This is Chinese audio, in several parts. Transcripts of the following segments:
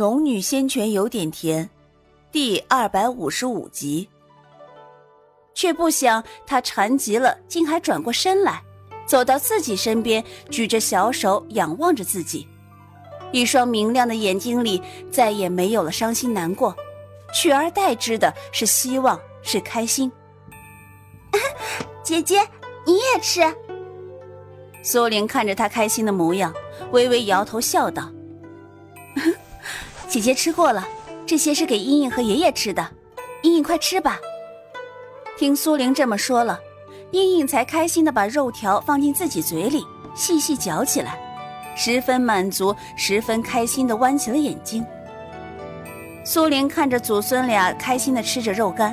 农女仙泉有点甜，第二百五十五集。却不想他馋极了，竟还转过身来，走到自己身边，举着小手仰望着自己，一双明亮的眼睛里再也没有了伤心难过，取而代之的是希望，是开心。姐姐，你也吃。苏玲看着他开心的模样，微微摇头笑道。姐姐吃过了，这些是给茵茵和爷爷吃的。茵茵，快吃吧。听苏玲这么说了，茵茵才开心的把肉条放进自己嘴里，细细嚼起来，十分满足，十分开心的弯起了眼睛。苏玲看着祖孙俩开心的吃着肉干，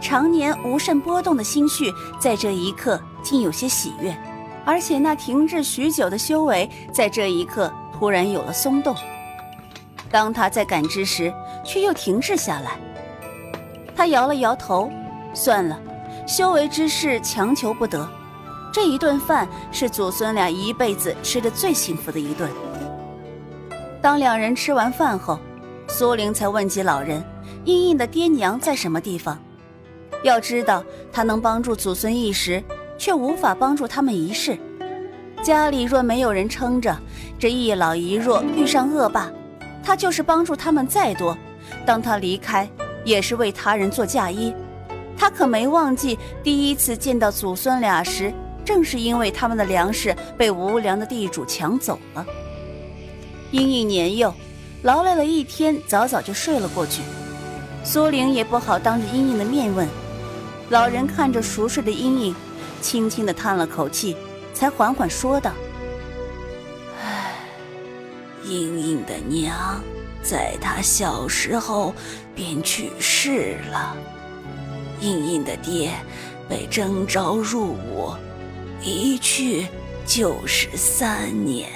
常年无甚波动的心绪在这一刻竟有些喜悦，而且那停滞许久的修为在这一刻突然有了松动。当他在感知时，却又停滞下来。他摇了摇头，算了，修为之事强求不得。这一顿饭是祖孙俩一辈子吃的最幸福的一顿。当两人吃完饭后，苏玲才问及老人：“茵茵的爹娘在什么地方？”要知道，他能帮助祖孙一时，却无法帮助他们一世。家里若没有人撑着，这一老一弱遇上恶霸。他就是帮助他们再多，当他离开，也是为他人做嫁衣。他可没忘记第一次见到祖孙俩时，正是因为他们的粮食被无良的地主抢走了。茵茵年幼，劳累了一天，早早就睡了过去。苏玲也不好当着茵茵的面问。老人看着熟睡的茵茵，轻轻的叹了口气，才缓缓说道。茵茵的娘，在她小时候便去世了。茵茵的爹被征召入伍，一去就是三年。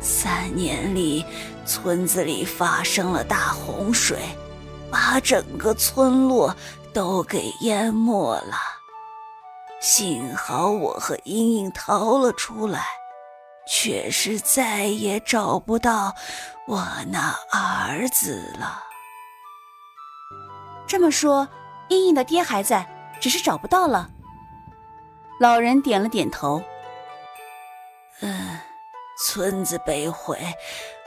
三年里，村子里发生了大洪水，把整个村落都给淹没了。幸好我和茵茵逃了出来。却是再也找不到我那儿子了。这么说，茵茵的爹还在，只是找不到了。老人点了点头。嗯，村子被毁，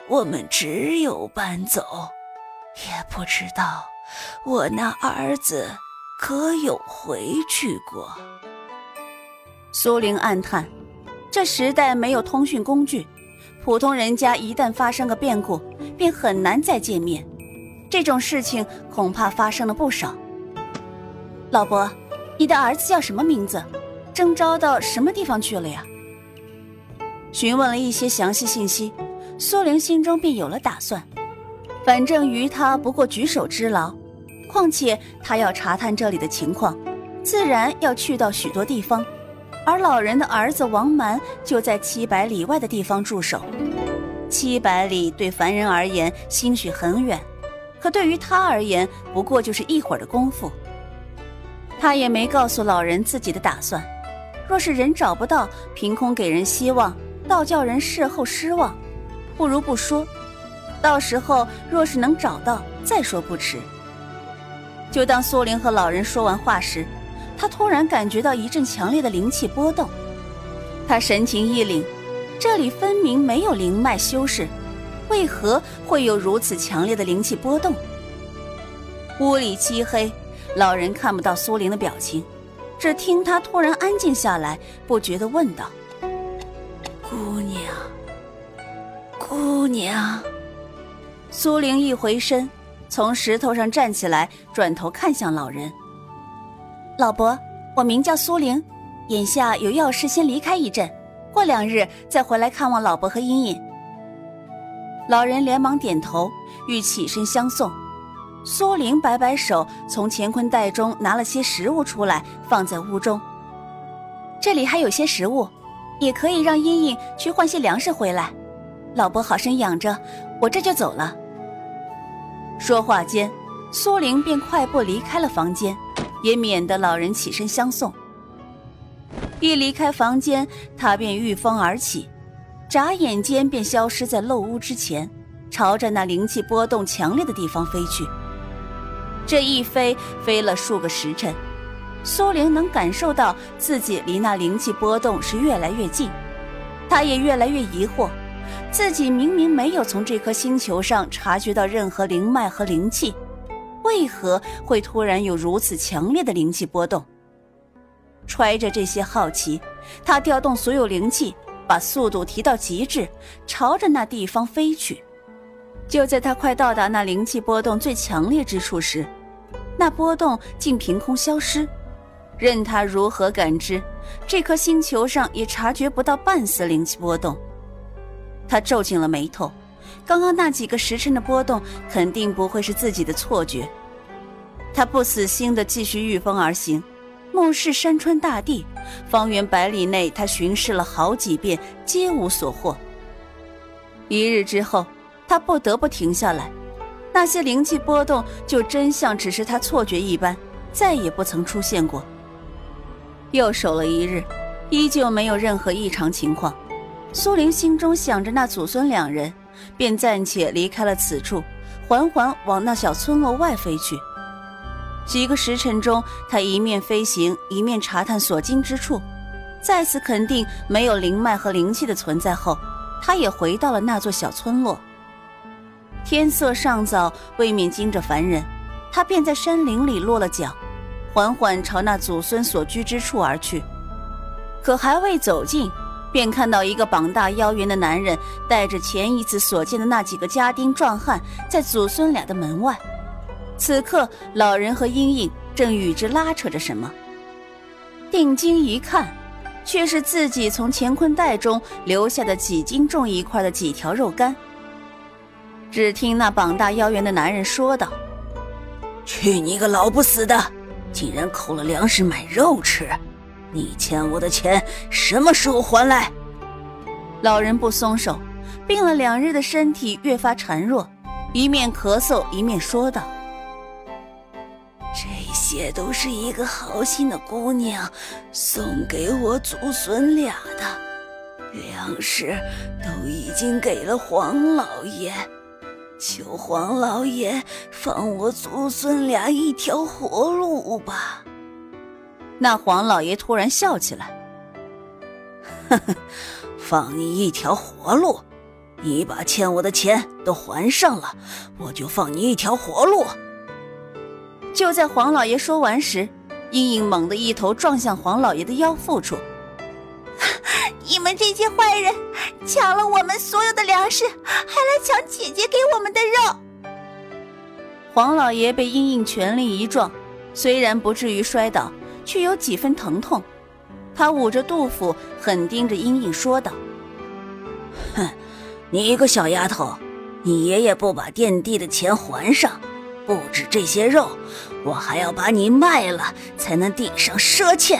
我们只有搬走，也不知道我那儿子可有回去过。苏玲暗叹。这时代没有通讯工具，普通人家一旦发生个变故，便很难再见面。这种事情恐怕发生了不少。老伯，你的儿子叫什么名字？征召到什么地方去了呀？询问了一些详细信息，苏玲心中便有了打算。反正于他不过举手之劳，况且他要查探这里的情况，自然要去到许多地方。而老人的儿子王蛮就在七百里外的地方驻守。七百里对凡人而言兴许很远，可对于他而言不过就是一会儿的功夫。他也没告诉老人自己的打算。若是人找不到，凭空给人希望，倒叫人事后失望，不如不说。到时候若是能找到，再说不迟。就当苏玲和老人说完话时。他突然感觉到一阵强烈的灵气波动，他神情一凛，这里分明没有灵脉修饰，为何会有如此强烈的灵气波动？屋里漆黑，老人看不到苏玲的表情，只听他突然安静下来，不觉地问道：“姑娘，姑娘。”苏玲一回身，从石头上站起来，转头看向老人。老伯，我名叫苏玲，眼下有要事先离开一阵，过两日再回来看望老伯和茵茵。老人连忙点头，欲起身相送。苏玲摆摆手，从乾坤袋中拿了些食物出来，放在屋中。这里还有些食物，也可以让茵茵去换些粮食回来。老伯好生养着，我这就走了。说话间，苏玲便快步离开了房间。也免得老人起身相送。一离开房间，他便御风而起，眨眼间便消失在漏屋之前，朝着那灵气波动强烈的地方飞去。这一飞，飞了数个时辰，苏玲能感受到自己离那灵气波动是越来越近，她也越来越疑惑，自己明明没有从这颗星球上察觉到任何灵脉和灵气，为何会突然有如此强烈的灵气波动？揣着这些好奇，他调动所有灵气，把速度提到极致，朝着那地方飞去。就在他快到达那灵气波动最强烈之处时，那波动竟凭空消失。任他如何感知，这颗星球上也察觉不到半丝灵气波动。他皱紧了眉头，刚刚那几个时辰的波动肯定不会是自己的错觉。他不死心的继续御风而行，目视山川大地，方圆百里内他巡视了好几遍，皆无所获。一日之后。他不得不停下来，那些灵气波动就真像只是他错觉一般，再也不曾出现过。又守了一日，依旧没有任何异常情况。苏玲心中想着那祖孙两人，便暂且离开了此处，缓缓往那小村落外飞去。几个时辰中，他一面飞行，一面查探所经之处，再次肯定没有灵脉和灵气的存在后，他也回到了那座小村落。天色尚早，未免惊着凡人，他便在山林里落了脚，缓缓朝那祖孙所居之处而去。可还未走近，便看到一个膀大腰圆的男人，带着前一次所见的那几个家丁壮汉，在祖孙俩的门外。此刻，老人和英英正与之拉扯着什么。定睛一看，却是自己从乾坤袋中留下的几斤重一块的几条肉干。只听那膀大腰圆的男人说道：“去你个老不死的！竟然扣了粮食买肉吃！你欠我的钱什么时候还来？”老人不松手，病了两日的身体越发孱弱，一面咳嗽一面说道：“这些都是一个好心的姑娘送给我祖孙俩的，粮食都已经给了黄老爷。”求黄老爷放我祖孙俩一条活路吧！那黄老爷突然笑起来，呵呵，放你一条活路？你把欠我的钱都还上了，我就放你一条活路。就在黄老爷说完时，英英猛地一头撞向黄老爷的腰腹处。你们这些坏人，抢了我们所有的粮食，还来抢姐姐给我们的肉。黄老爷被英英全力一撞，虽然不至于摔倒，却有几分疼痛。他捂着肚腹，狠盯着英英说道：“哼，你一个小丫头，你爷爷不把垫地的钱还上，不止这些肉，我还要把你卖了，才能抵上赊欠。”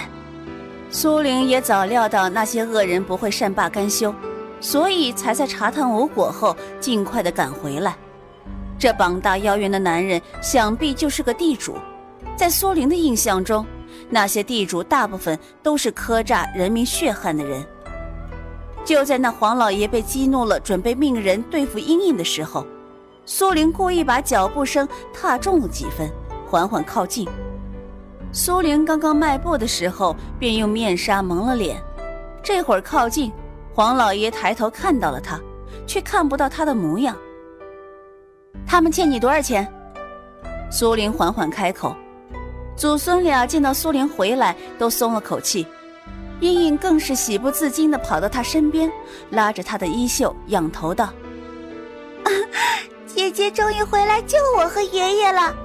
苏玲也早料到那些恶人不会善罢甘休，所以才在查探无果后尽快的赶回来。这膀大腰圆的男人想必就是个地主，在苏玲的印象中，那些地主大部分都是磕诈人民血汗的人。就在那黄老爷被激怒了，准备命人对付阴影的时候，苏玲故意把脚步声踏重了几分，缓缓靠近。苏玲刚刚迈步的时候，便用面纱蒙了脸。这会儿靠近，黄老爷抬头看到了他，却看不到他的模样。他们欠你多少钱？苏玲缓缓开口。祖孙俩见到苏玲回来，都松了口气。茵茵更是喜不自禁地跑到他身边，拉着他的衣袖，仰头道：“姐姐终于回来救我和爷爷了。”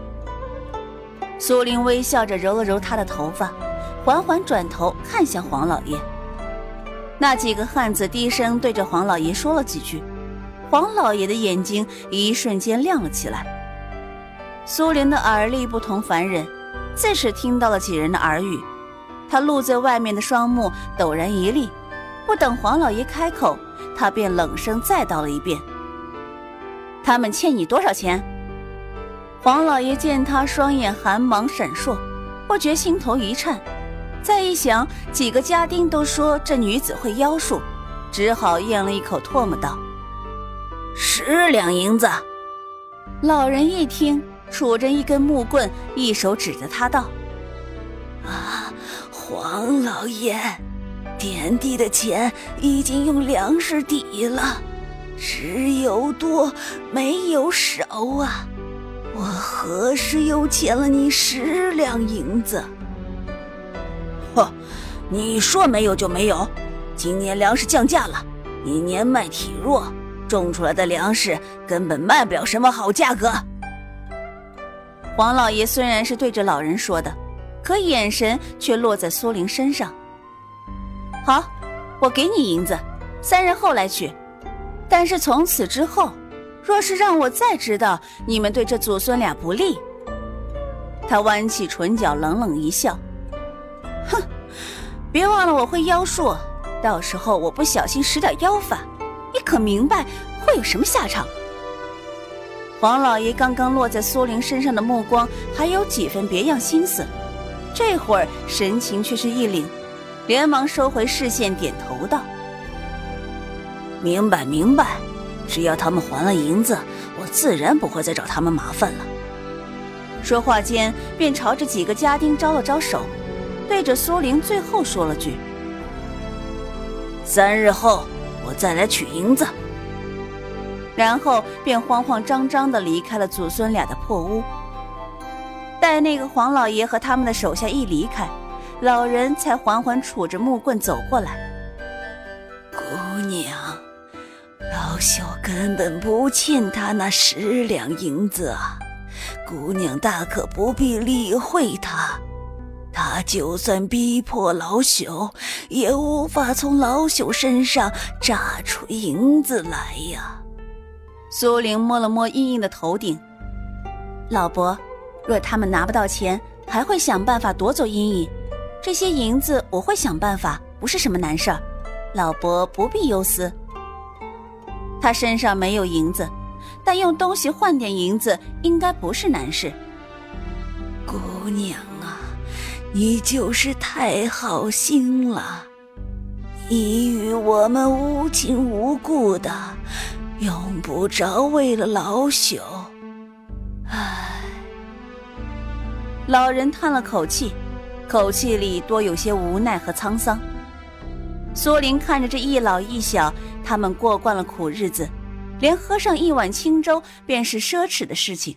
苏玲微笑着揉了揉他的头发，缓缓转头看向黄老爷。那几个汉子低声对着黄老爷说了几句，黄老爷的眼睛一瞬间亮了起来。苏玲的耳力不同凡人，自是听到了几人的耳语。他露在外面的双目陡然一厉，不等黄老爷开口，他便冷声再道了一遍：“他们欠你多少钱？”黄老爷见他双眼寒芒闪烁，不觉心头一颤。再一想，几个家丁都说这女子会妖术，只好咽了一口唾沫道：“十两银子。老人一听，杵着一根木棍，一手指着他道：“啊，黄老爷，田地的钱已经用粮食抵了，只有多没有少啊！我何时又欠了你十两银子？”哼，你说没有就没有。今年粮食降价了，你年迈体弱。种出来的粮食根本卖不了什么好价格。黄老爷虽然是对着老人说的，可眼神却落在苏玲身上。好，我给你银子，三日后来取。但是从此之后，若是让我再知道你们对这祖孙俩不利，他弯起唇角，冷冷一笑，哼，别忘了我会妖术，到时候我不小心使点妖法。你可明白会有什么下场？黄老爷刚刚落在苏玲身上的目光还有几分别样心思，这会儿神情却是一凛，连忙收回视线，点头道：“明白，明白。只要他们还了银子，我自然不会再找他们麻烦了。”说话间，便朝着几个家丁招了招手，对着苏玲最后说了句：“三日后。”我再来取银子，然后便慌慌张张的离开了祖孙俩的破屋。待那个黄老爷和他们的手下一离开，老人才缓缓杵着木棍走过来。姑娘，老朽根本不欠他那十两银子啊，姑娘大可不必理会他。他就算逼迫老朽，也无法从老朽身上榨出银子来呀。苏玲摸了摸茵茵的头顶，老伯，若他们拿不到钱，还会想办法夺走茵茵。这些银子我会想办法，不是什么难事儿，老伯不必忧思。他身上没有银子，但用东西换点银子，应该不是难事。姑娘啊。你就是太好心了，你与我们无亲无故的，用不着为了老朽。唉，老人叹了口气，口气里多有些无奈和沧桑。苏林看着这一老一小，他们过惯了苦日子，连喝上一碗清粥便是奢侈的事情。